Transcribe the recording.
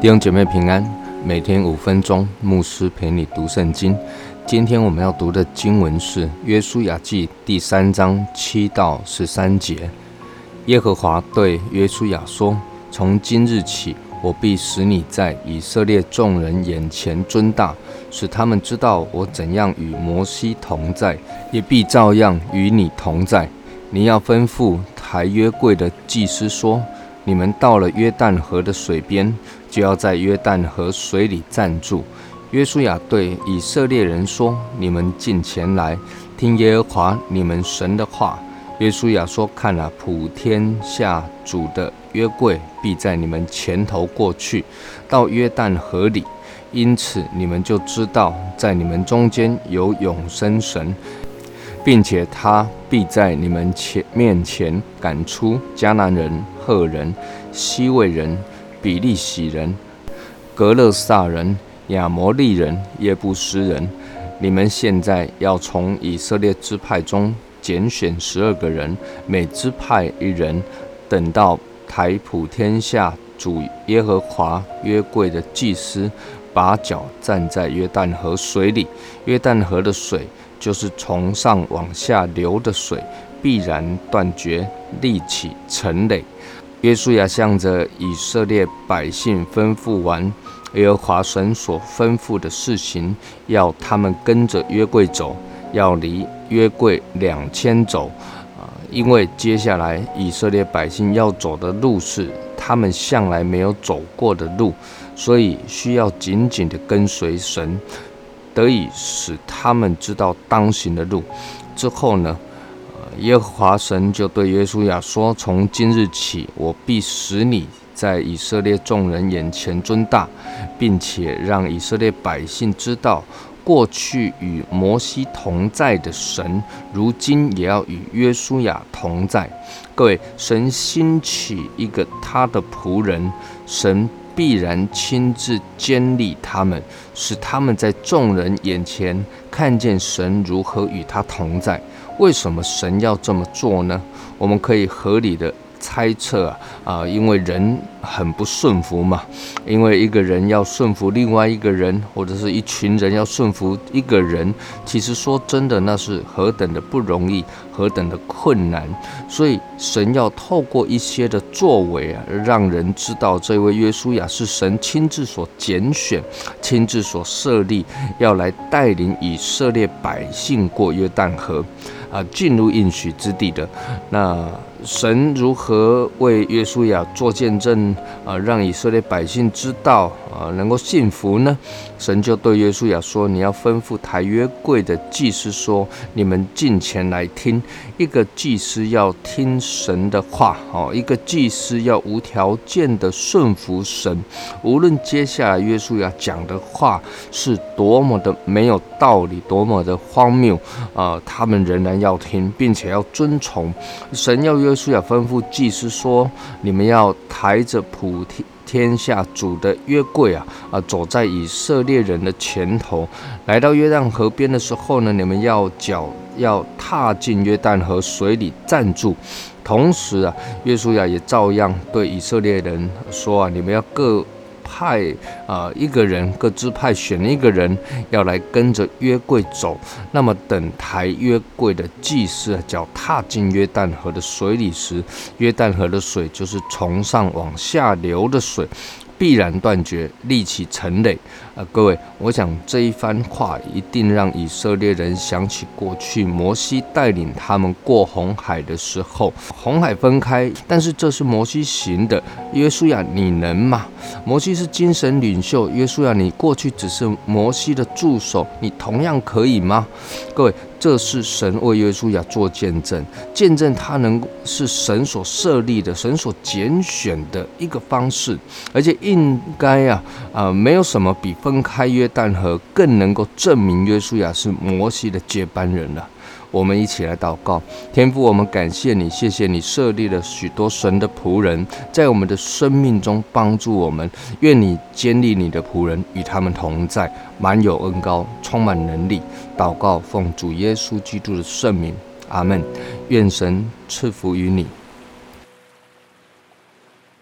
弟兄姐妹平安，每天五分钟，牧师陪你读圣经。今天我们要读的经文是《约书亚记》第三章七到十三节。耶和华对约书亚说：“从今日起，我必使你在以色列众人眼前尊大，使他们知道我怎样与摩西同在，也必照样与你同在。你要吩咐抬约柜的祭司说。”你们到了约旦河的水边，就要在约旦河水里站住。约书亚对以色列人说：“你们进前来，听耶和华你们神的话。”约书亚说：“看了普天下主的约柜必在你们前头过去，到约旦河里，因此你们就知道，在你们中间有永生神。”并且他必在你们前面前赶出迦南人、赫人、西魏人、比利洗人、格勒萨人、亚摩利人、耶布斯人。你们现在要从以色列支派中拣选十二个人，每支派一人，等到台普天下主耶和华约柜的祭司把脚站在约旦河水里，约旦河的水。就是从上往下流的水必然断绝，立起成垒。约书亚向着以色列百姓吩咐完耶和华神所吩咐的事情，要他们跟着约柜走，要离约柜两千走啊！因为接下来以色列百姓要走的路是他们向来没有走过的路，所以需要紧紧的跟随神。得以使他们知道当行的路。之后呢，呃，耶和华神就对约书亚说：“从今日起，我必使你在以色列众人眼前尊大，并且让以色列百姓知道，过去与摩西同在的神，如今也要与约书亚同在。各位，神兴起一个他的仆人，神。”必然亲自监理他们，使他们在众人眼前看见神如何与他同在。为什么神要这么做呢？我们可以合理的。猜测啊啊，因为人很不顺服嘛，因为一个人要顺服另外一个人，或者是一群人要顺服一个人，其实说真的，那是何等的不容易，何等的困难。所以神要透过一些的作为啊，让人知道这位约书亚是神亲自所拣选、亲自所设立，要来带领以色列百姓过约旦河。啊，进入应许之地的那神如何为约书亚做见证啊，让以色列百姓知道啊，能够信服呢？神就对约书亚说：“你要吩咐抬约柜的祭司说，你们进前来听。一个祭司要听神的话，哦，一个祭司要无条件的顺服神，无论接下来约书亚讲的话是多么的没有道理，多么的荒谬啊，他们仍然。”要听，并且要遵从。神要约书亚吩咐祭司说：“你们要抬着普天天下主的约柜啊啊，走在以色列人的前头。来到约旦河边的时候呢，你们要脚要踏进约旦河水里站住。同时啊，约书亚也照样对以色列人说啊：你们要各。”派啊，一个人各自派选一个人，要来跟着约柜走。那么等抬约柜的祭司脚踏进约旦河的水里时，约旦河的水就是从上往下流的水。必然断绝，立起城垒。啊，各位，我想这一番话一定让以色列人想起过去摩西带领他们过红海的时候，红海分开，但是这是摩西行的。约书亚，你能吗？摩西是精神领袖，约书亚，你过去只是摩西的助手，你同样可以吗？各位。这是神为约书亚做见证，见证他能是神所设立的、神所拣选的一个方式，而且应该啊啊，没有什么比分分开约旦河更能够证明约书亚是摩西的接班人了。我们一起来祷告，天父，我们感谢你，谢谢你设立了许多神的仆人，在我们的生命中帮助我们。愿你建立你的仆人，与他们同在，满有恩高，充满能力。祷告，奉主耶稣基督的圣名，阿门。愿神赐福于你。